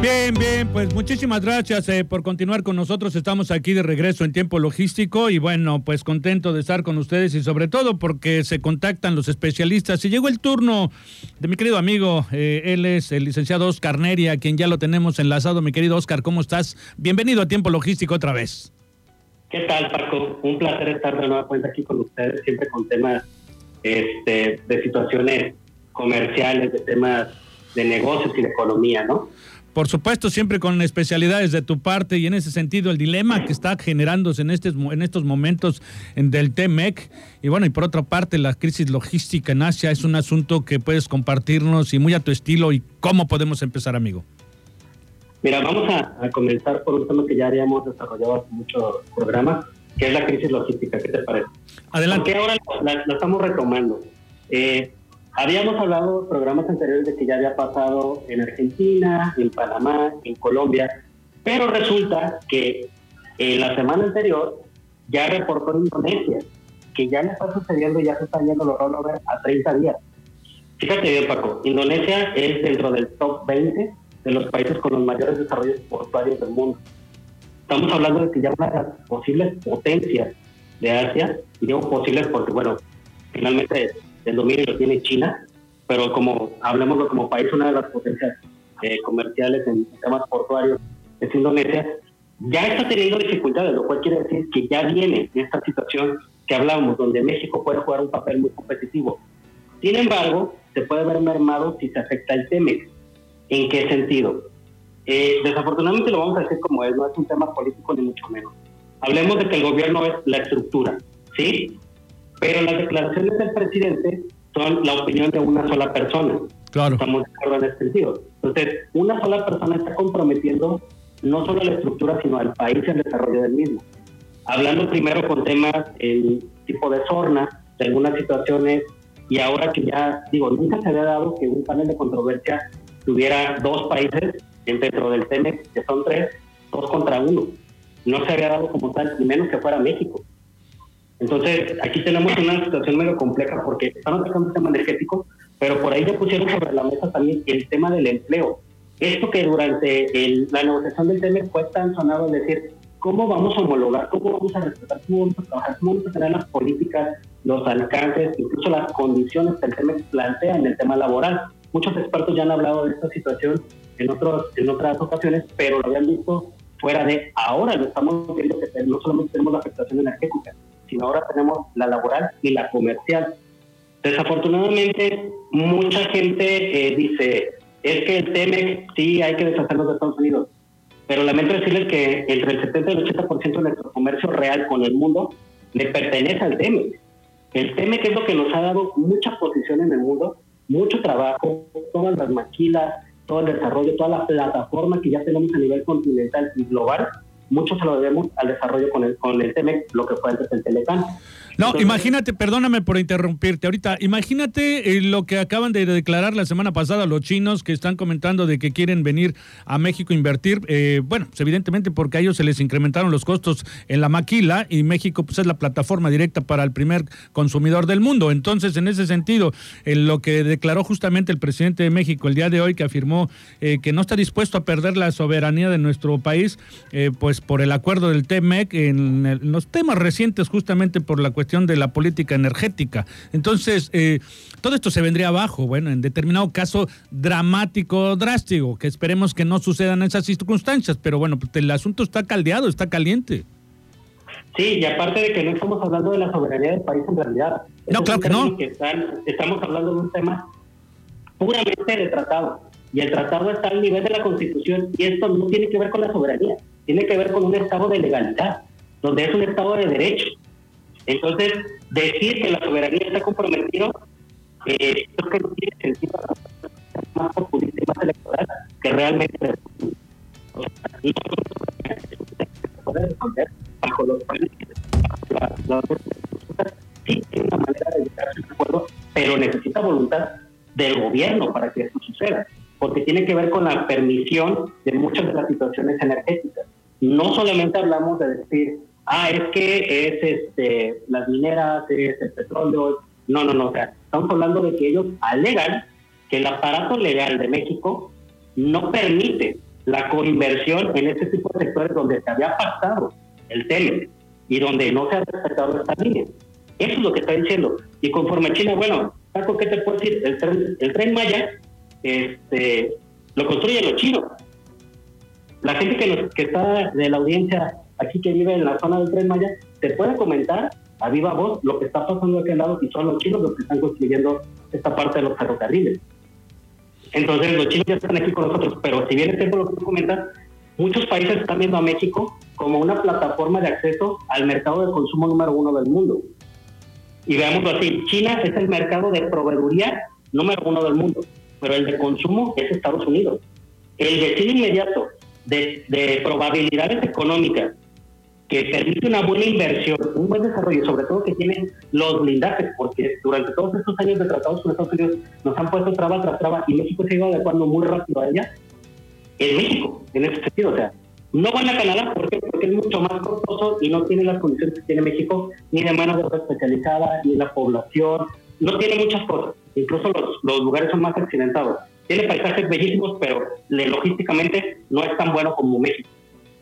Bien, bien, pues muchísimas gracias eh, por continuar con nosotros. Estamos aquí de regreso en tiempo logístico y bueno, pues contento de estar con ustedes y sobre todo porque se contactan los especialistas. Y llegó el turno de mi querido amigo, eh, él es el licenciado Oscar Neria, quien ya lo tenemos enlazado. Mi querido Oscar, ¿cómo estás? Bienvenido a tiempo logístico otra vez. ¿Qué tal, Paco? Un placer estar de nueva cuenta aquí con ustedes, siempre con temas este, de situaciones comerciales, de temas de negocios y de economía, ¿no? Por supuesto, siempre con especialidades de tu parte y en ese sentido el dilema que está generándose en, estos, en estos momentos del TEMEC. Y bueno, y por otra parte, la crisis logística en Asia es un asunto que puedes compartirnos y muy a tu estilo. ¿Y cómo podemos empezar, amigo? Mira, vamos a, comenzar por un tema que ya habíamos desarrollado hace muchos programas, que es la crisis logística. ¿Qué te parece? Adelante. Porque ahora la, estamos retomando. Eh, Habíamos hablado en programas anteriores de que ya había pasado en Argentina, en Panamá, en Colombia, pero resulta que en la semana anterior ya reportó en Indonesia que ya le está sucediendo, ya se están yendo los rollovers a 30 días. Fíjate bien, Paco, Indonesia es dentro del top 20 de los países con los mayores desarrollos portuarios del mundo. Estamos hablando de que ya una de las posibles potencias de Asia, y digo posibles porque, bueno, finalmente el dominio lo tiene China, pero como hablemos como país, una de las potencias eh, comerciales en temas portuarios es Indonesia, ya está teniendo dificultades, lo cual quiere decir que ya viene esta situación que hablábamos, donde México puede jugar un papel muy competitivo. Sin embargo, se puede ver mermado si se afecta el TEMEX. ¿En qué sentido? Eh, desafortunadamente lo vamos a decir como es, no es un tema político ni mucho menos. Hablemos de que el gobierno es la estructura, ¿sí? Pero las declaraciones del presidente son la opinión de una sola persona. Claro. Estamos de acuerdo en ese sentido. Entonces, una sola persona está comprometiendo no solo la estructura, sino al país y el desarrollo del mismo. Hablando primero con temas el tipo de sorna, de algunas situaciones, y ahora que ya, digo, nunca se había dado que un panel de controversia tuviera dos países dentro del TEMEX, que son tres, dos contra uno. No se había dado como tal, ni menos que fuera México. Entonces, aquí tenemos una situación medio compleja porque estamos tocando el tema energético, pero por ahí ya pusieron sobre la mesa también el tema del empleo. Esto que durante la negociación del tema fue tan sonado, es decir, ¿cómo vamos a homologar? ¿Cómo vamos a respetar? ¿Cómo vamos a trabajar? ¿Cómo vamos a tener las políticas, los alcances, incluso las condiciones que el tema plantea en el tema laboral? Muchos expertos ya han hablado de esta situación en, otros, en otras ocasiones, pero lo habían visto fuera de ahora, lo estamos viendo que no solamente tenemos la afectación energética, sino ahora tenemos la laboral y la comercial. Desafortunadamente, mucha gente eh, dice, es que el TEMEC sí hay que deshacerlo de Estados Unidos, pero lamento decirles que entre el 70 y el 80% de nuestro comercio real con el mundo le pertenece al TEMEC. El TEMEC es lo que nos ha dado mucha posición en el mundo, mucho trabajo, todas las maquilas, todo el desarrollo, toda la plataforma que ya tenemos a nivel continental y global mucho se lo debemos al desarrollo con el, con el TEMEC, lo que fue antes el Telecán. No, imagínate, perdóname por interrumpirte. Ahorita, imagínate eh, lo que acaban de declarar la semana pasada los chinos que están comentando de que quieren venir a México a invertir, eh, bueno, pues, evidentemente porque a ellos se les incrementaron los costos en la maquila y México pues es la plataforma directa para el primer consumidor del mundo. Entonces, en ese sentido, en lo que declaró justamente el presidente de México el día de hoy, que afirmó eh, que no está dispuesto a perder la soberanía de nuestro país, pues por el acuerdo del TEMEC, en, en los temas recientes justamente por la cuestión de la política energética. Entonces, eh, todo esto se vendría abajo, bueno, en determinado caso dramático, drástico, que esperemos que no sucedan esas circunstancias, pero bueno, pues, el asunto está caldeado, está caliente. Sí, y aparte de que no estamos hablando de la soberanía del país en realidad. No, claro que no. estamos hablando de un tema puramente de tratado. Y el tratado está al nivel de la Constitución y esto no tiene que ver con la soberanía, tiene que ver con un estado de legalidad, donde es un estado de derecho. Entonces, decir que la soberanía está comprometida, eh, creo que no tiene sentido más populista y más electoral que realmente o los una manera de llegar a un acuerdo, pero necesita voluntad del gobierno para que esto suceda, porque tiene que ver con la permisión de muchas de las situaciones energéticas. No solamente hablamos de decir, ah, es que es este, las mineras, es el petróleo. No, no, no. O sea, estamos hablando de que ellos alegan que el aparato legal de México no permite la coinversión en este tipo de sectores donde se había pactado el TEMEC y donde no se ha respetado esta línea. Eso es lo que está diciendo. Y conforme China, bueno, Paco, ¿qué te puedo decir? El tren, el tren Maya este, lo construyen los chinos. La gente que, que está de la audiencia aquí que vive en la zona del tren Maya, te puede comentar a viva voz lo que está pasando aquí al lado y son los chinos los que están construyendo esta parte de los ferrocarriles. Entonces los chinos ya están aquí con nosotros, pero si bien es cierto lo que tú comentas, muchos países están viendo a México como una plataforma de acceso al mercado de consumo número uno del mundo. Y veámoslo así, China es el mercado de proveeduría número uno del mundo, pero el de consumo es Estados Unidos. El destino inmediato de, de probabilidades económicas que permite una buena inversión, un buen desarrollo, sobre todo que tiene los blindajes, porque durante todos estos años de tratados con Estados Unidos nos han puesto traba tras traba y México se ido adecuando muy rápido a ella, en México, en ese sentido. O sea, no van a Canadá porque, porque es mucho más costoso y no tiene las condiciones que tiene México, ni de mano de obra especializada, ni la población, no tiene muchas cosas. Incluso los, los lugares son más accidentados. Tiene paisajes bellísimos, pero logísticamente no es tan bueno como México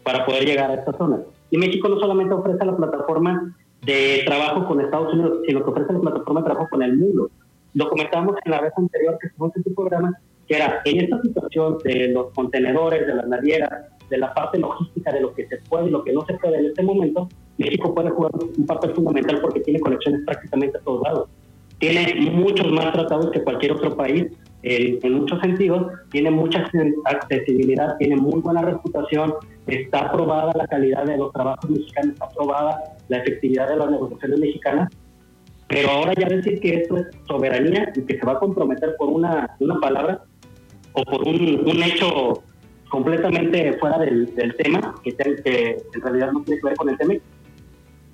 para poder llegar a esta zona. Y México no solamente ofrece la plataforma de trabajo con Estados Unidos, sino que ofrece la plataforma de trabajo con el mundo. Lo comentábamos en la vez anterior que en tu programa, que era en esta situación de los contenedores, de las navieras, de la parte logística de lo que se puede y lo que no se puede en este momento, México puede jugar un papel fundamental porque tiene conexiones prácticamente a todos lados. Tiene muchos más tratados que cualquier otro país en muchos sentidos, tiene mucha accesibilidad, tiene muy buena reputación, está aprobada la calidad de los trabajos mexicanos, está aprobada la efectividad de las negociaciones mexicanas, pero ahora ya decir que esto es soberanía y que se va a comprometer por una, una palabra o por un, hecho completamente fuera del, del tema, que, que, en realidad no tiene que ver con el tema,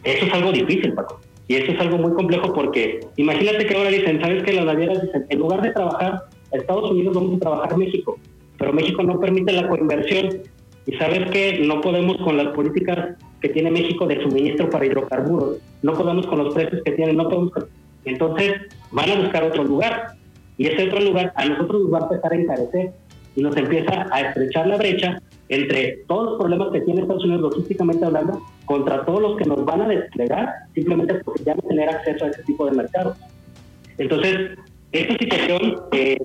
eso es algo difícil, Paco. Y eso es algo muy complejo porque imagínate que ahora dicen, ¿sabes que Las navieras dicen, en lugar de trabajar Estados Unidos vamos a trabajar México, pero México no permite la coinversión. Y sabes que no podemos con las políticas que tiene México de suministro para hidrocarburos, no podemos con los precios que tienen, no. Entonces van a buscar otro lugar. Y ese otro lugar a nosotros nos va a empezar a encarecer y nos empieza a estrechar la brecha entre todos los problemas que tiene Estados Unidos logísticamente hablando contra todos los que nos van a desplegar simplemente porque ya no tener acceso a ese tipo de mercados. Entonces, esta situación eh,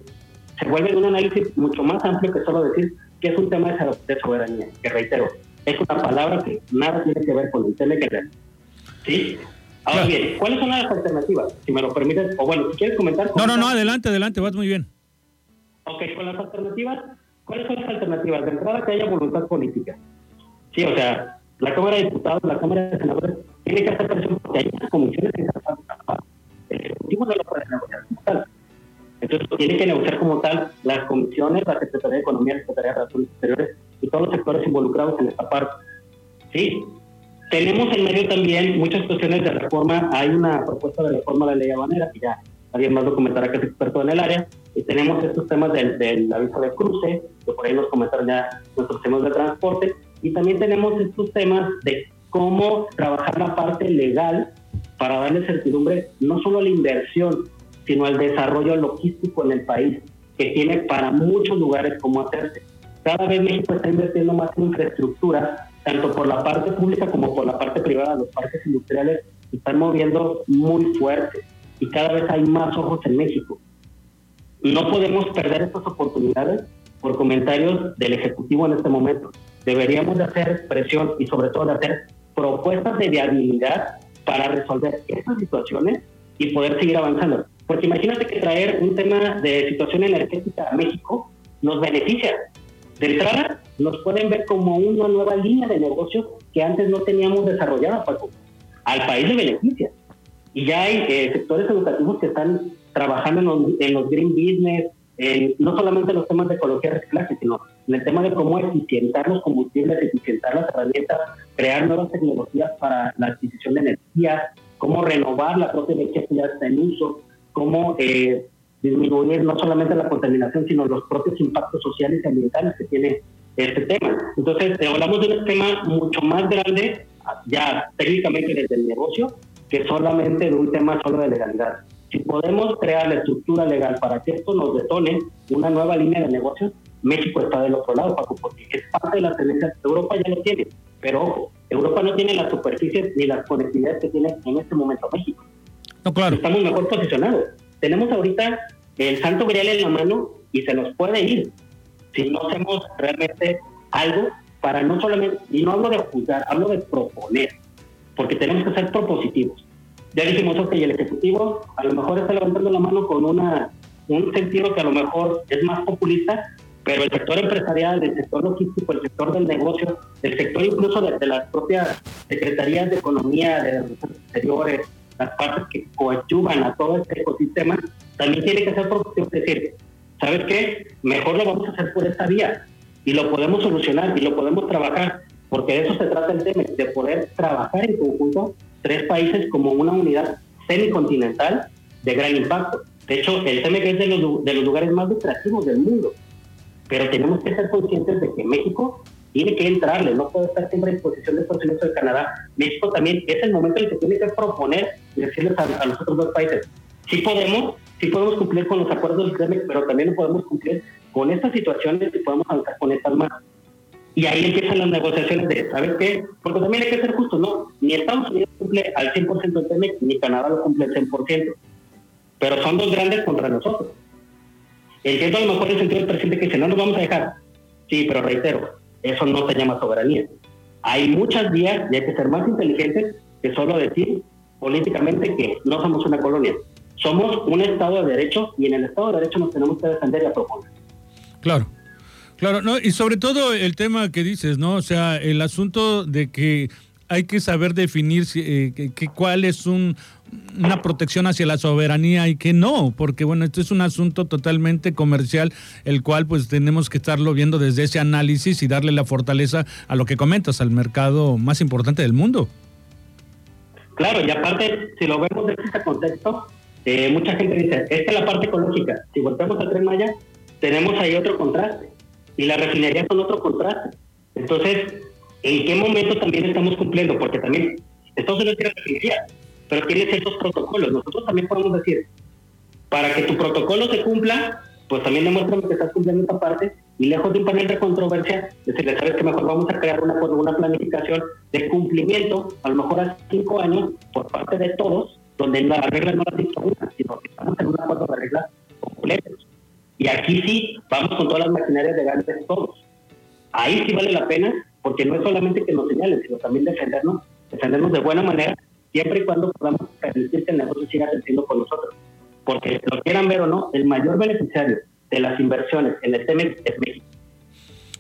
se vuelve un análisis mucho más amplio que solo decir que es un tema de soberanía, que reitero, es una palabra que nada tiene que ver con el TLC. ¿Sí? Ahora bien, ¿cuáles son las alternativas? Si me lo permites, o bueno, si quieres comentar. No, no, no, adelante, adelante, vas muy bien. Ok, con las alternativas, ¿cuáles son las alternativas? De entrada, que haya voluntad política. Sí, o sea, la Cámara de Diputados, la Cámara de Senadores, tiene que hacer presión porque hay unas comisiones que el Ejecutivo no lo puede negociar como tal. Entonces, tiene que negociar como tal las comisiones, la Secretaría de Economía, la Secretaría de Relaciones Exteriores y todos los sectores involucrados en esta parte. ¿Sí? Tenemos en medio también muchas cuestiones de reforma. Hay una propuesta de reforma de la ley aduanera que ya alguien más lo comentará que es experto en el área. Y tenemos estos temas del, del aviso de cruce, que por ahí nos comentaron ya nuestros temas de transporte. Y también tenemos estos temas de cómo trabajar la parte legal para darle certidumbre no solo a la inversión, sino al desarrollo logístico en el país, que tiene para muchos lugares como hacerse. Cada vez México está invirtiendo más en infraestructura, tanto por la parte pública como por la parte privada. Los parques industriales se están moviendo muy fuerte y cada vez hay más ojos en México. No podemos perder estas oportunidades por comentarios del Ejecutivo en este momento. Deberíamos de hacer presión y sobre todo de hacer propuestas de viabilidad para resolver estas situaciones y poder seguir avanzando. Porque imagínate que traer un tema de situación energética a México nos beneficia. De entrada, nos pueden ver como una nueva línea de negocios que antes no teníamos desarrollada, Paco. Al país le beneficia. Y ya hay eh, sectores educativos que están trabajando en los, green business, no solamente en los temas de ecología y reciclaje, sino en el tema de cómo eficientar los combustibles, eficientar las herramientas, crear nuevas tecnologías para la adquisición de energía, cómo renovar la propia energía que ya está en uso, cómo eh, disminuir no solamente la contaminación, sino los propios impactos sociales y ambientales que tiene este tema. Entonces, hablamos de un tema mucho más grande, ya técnicamente desde el negocio, que solamente de un tema solo de legalidad. Si podemos crear la estructura legal para que esto nos detone una nueva línea de negocios, México está del otro lado, Paco, porque es parte de la tendencia. Europa ya lo tiene, pero ojo, Europa no tiene las superficies ni las conectividades que tiene en este momento México. No, claro. Estamos mejor posicionados. Tenemos ahorita el santo grial en la mano y se nos puede ir si no hacemos realmente algo para no solamente, y no hablo de juzgar, hablo de proponer, porque tenemos que ser propositivos. Ya dijimos, ok, el Ejecutivo a lo mejor está levantando la mano con una, un sentido que a lo mejor es más populista, pero el sector empresarial, el sector logístico, el sector del negocio, el sector incluso de, las propias secretarías de economía, de los exteriores, las partes que coadyuvan a todo este ecosistema, también tiene que ser propositivos. Es decir, ¿sabes qué? Mejor lo vamos a hacer por esta vía y lo podemos solucionar y lo podemos trabajar, porque de eso se trata el tema, de poder trabajar en conjunto tres países como una unidad semicontinental de gran impacto. De hecho, el TMC es de los, de los lugares más lucrativos del mundo, pero tenemos que ser conscientes de que México tiene que entrarle, no puede estar siempre en posición de Unidos de Canadá. México también es el momento en el que tiene que proponer y decirles a, los otros dos países, sí podemos, sí podemos cumplir con los acuerdos del TMC, pero también podemos cumplir con estas situaciones y podemos avanzar con estas más. Y ahí empiezan las negociaciones de, ¿sabes qué? Porque también hay que ser justo, ¿no? Ni Estados Unidos cumple al 100% el TEMEC, ni Canadá lo cumple al 100%. Pero son dos grandes contra nosotros. Entiendo a lo mejor el sentido del presidente que dice, no nos vamos a dejar. Sí, pero reitero, eso no se llama soberanía. Hay muchas vías y hay que ser más inteligentes que solo decir políticamente que no somos una colonia. Somos un Estado de Derecho y en el Estado de Derecho nos tenemos que defender y a proponer. Claro. Claro, no, y sobre todo el tema que dices, ¿no? O sea, el asunto de que hay que saber definir eh, que, cuál es un, una protección hacia la soberanía y que no, porque bueno, esto es un asunto totalmente comercial, el cual pues tenemos que estarlo viendo desde ese análisis y darle la fortaleza a lo que comentas, al mercado más importante del mundo. Claro, y aparte, si lo vemos desde ese contexto, eh, mucha gente dice, esta es la parte ecológica, si volvemos a Tren Maya, tenemos ahí otro contraste y la refinería son otro contrato. Entonces, ¿en qué momento también estamos cumpliendo? Porque también Estados Unidos tiene refinería, pero tiene ciertos protocolos. Nosotros también podemos decir, para que tu protocolo se cumpla, pues también demuéstrame que estás cumpliendo esta parte y lejos de un panel de controversia, decirle, sabes que mejor vamos a crear una, una planificación de cumplimiento, a lo mejor a cinco años, por parte de todos, donde las reglas no las dicho una, sino que estamos en un acuerdo de reglas completos. Y aquí sí, vamos con todas las maquinarias de todos. Ahí sí vale la pena, porque no es solamente que nos señalen, sino también defendernos, defendernos de buena manera, siempre y cuando podamos permitir que el negocio siga creciendo con nosotros. Porque lo quieran ver o no, el mayor beneficiario de las inversiones en el TEMEX es México.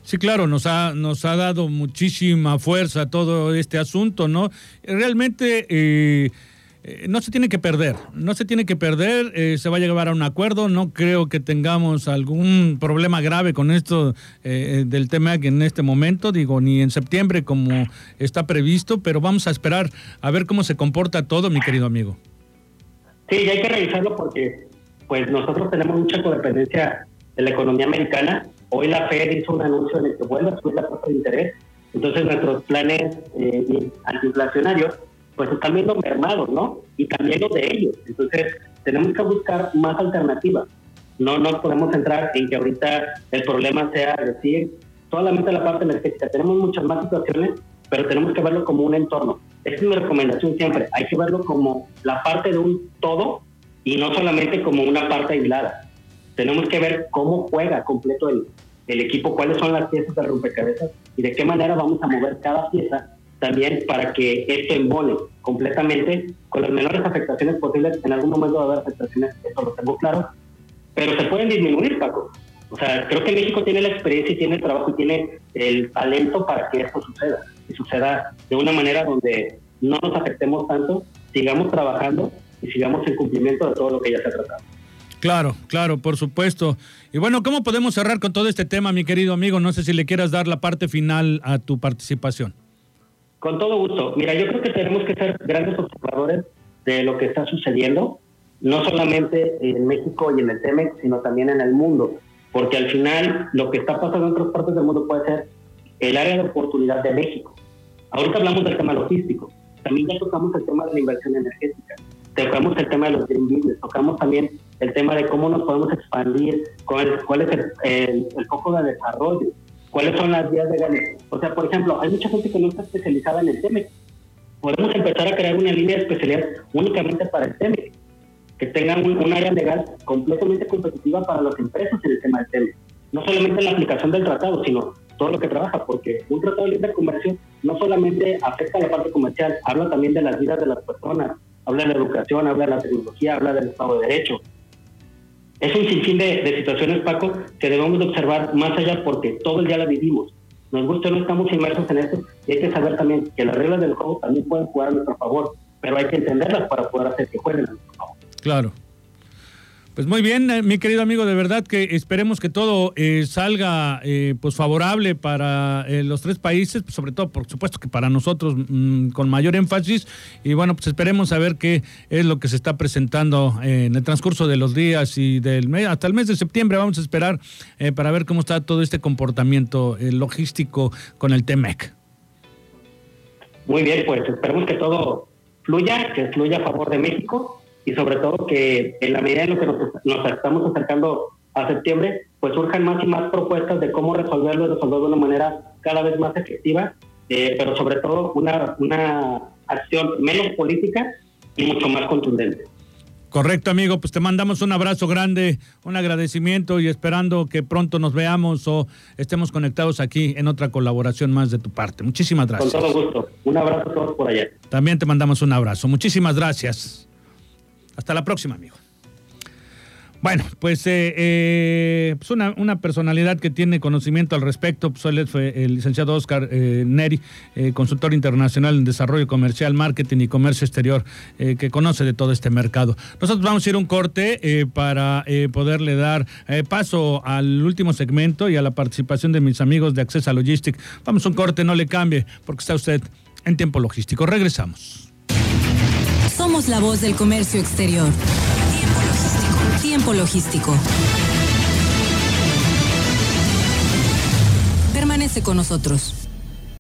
Sí, claro, nos ha, nos ha dado muchísima fuerza todo este asunto, ¿no? Realmente... Eh, eh, no se tiene que perder, no se tiene que perder, eh, se va a llegar a un acuerdo, no creo que tengamos algún problema grave con esto eh, del tema en este momento, digo, ni en septiembre como está previsto, pero vamos a esperar a ver cómo se comporta todo, mi querido amigo. Sí, y hay que revisarlo porque pues nosotros tenemos mucha codependencia de la economía americana. Hoy la Fed hizo un anuncio en el que vuelve a subir la tasa de interés. Entonces nuestros planes antiinflacionarios pues están viendo mermados, ¿no? Y también los de ellos. Entonces, tenemos que buscar más alternativas. No nos podemos centrar en que ahorita el problema sea decir solamente la parte energética. Tenemos muchas más situaciones, pero tenemos que verlo como un entorno. Esa es mi recomendación siempre. Hay que verlo como la parte de un todo y no solamente como una parte aislada. Tenemos que ver cómo juega completo el, el equipo, cuáles son las piezas de rompecabezas y de qué manera vamos a mover cada pieza también para que esto embone completamente con las menores afectaciones posibles. En algún momento va a haber afectaciones, eso lo tengo claro, pero se pueden disminuir, Paco. O sea, creo que México tiene la experiencia y tiene el trabajo y tiene el talento para que esto suceda. Y suceda de una manera donde no nos afectemos tanto, sigamos trabajando y sigamos en cumplimiento de todo lo que ya se ha tratado. Claro, claro, por supuesto. Y bueno, ¿cómo podemos cerrar con todo este tema, mi querido amigo? No sé si le quieras dar la parte final a tu participación. Con todo gusto. Mira, yo creo que tenemos que ser grandes observadores de lo que está sucediendo. no solamente en México y en el TEMEX, sino también en el mundo, porque al final lo que está pasando en otras partes del mundo puede ser el área de oportunidad de México. Ahorita hablamos del tema logístico, también ya tocamos el tema de la inversión energética, tocamos el tema de los green business, tocamos también el tema de cómo nos podemos expandir, cuál, cuál es el, el, foco de desarrollo, cuáles son las vías ganar. O sea, por ejemplo, hay mucha gente que no está especializada en el TEMEX. Podemos empezar a crear una línea de especialidad únicamente para el TEMEX, que tengan un, área legal completamente competitiva para las empresas en el tema del TEMEX. No solamente la aplicación del tratado, sino todo lo que trabaja, porque un tratado de libre comercio no solamente afecta a la parte comercial, habla también de las vidas de las personas, habla de la educación, habla de la tecnología, habla del Estado de Derecho. Es un sinfín de, situaciones, Paco, que debemos de observar más allá porque todo el día la vivimos. Nos gusta o no estamos inmersos en esto y hay que saber también que las reglas del juego también pueden jugar a nuestro favor, pero hay que entenderlas para poder hacer que jueguen a nuestro favor. Claro. Pues muy bien, eh, mi querido amigo, de verdad que esperemos que todo eh, salga eh, pues favorable para los tres países, pues, sobre todo, por supuesto que para nosotros mm, con mayor énfasis. Y bueno, pues esperemos a ver qué es lo que se está presentando en el transcurso de los días y del mes, hasta el mes de septiembre. Vamos a esperar para ver cómo está todo este comportamiento logístico con el TEMEC. Muy bien, pues esperemos que todo fluya, que fluya a favor de México y sobre todo que en la medida en lo que nos, estamos acercando a septiembre, pues surjan más y más propuestas de cómo resolverlo y resolverlo de una manera cada vez más efectiva, eh, pero sobre todo una, una acción menos política y mucho más contundente. Correcto, amigo. Pues te mandamos un abrazo grande, un agradecimiento y esperando que pronto nos veamos o estemos conectados aquí en otra colaboración más de tu parte. Muchísimas gracias. Con todo gusto. Un abrazo a todos por allá. También te mandamos un abrazo. Muchísimas gracias. Hasta la próxima, amigo. Bueno, pues, eh, eh, pues una, personalidad que tiene conocimiento al respecto, pues fue el licenciado Oscar eh, Neri, consultor internacional en desarrollo comercial, marketing y comercio exterior, que conoce de todo este mercado. Nosotros vamos a ir un corte para poderle dar paso al último segmento y a la participación de mis amigos de Accesa Logistic. Vamos a un corte, no le cambie, porque está usted en tiempo logístico. Regresamos. La voz del comercio exterior. Tiempo logístico. Tiempo logístico. Permanece con nosotros.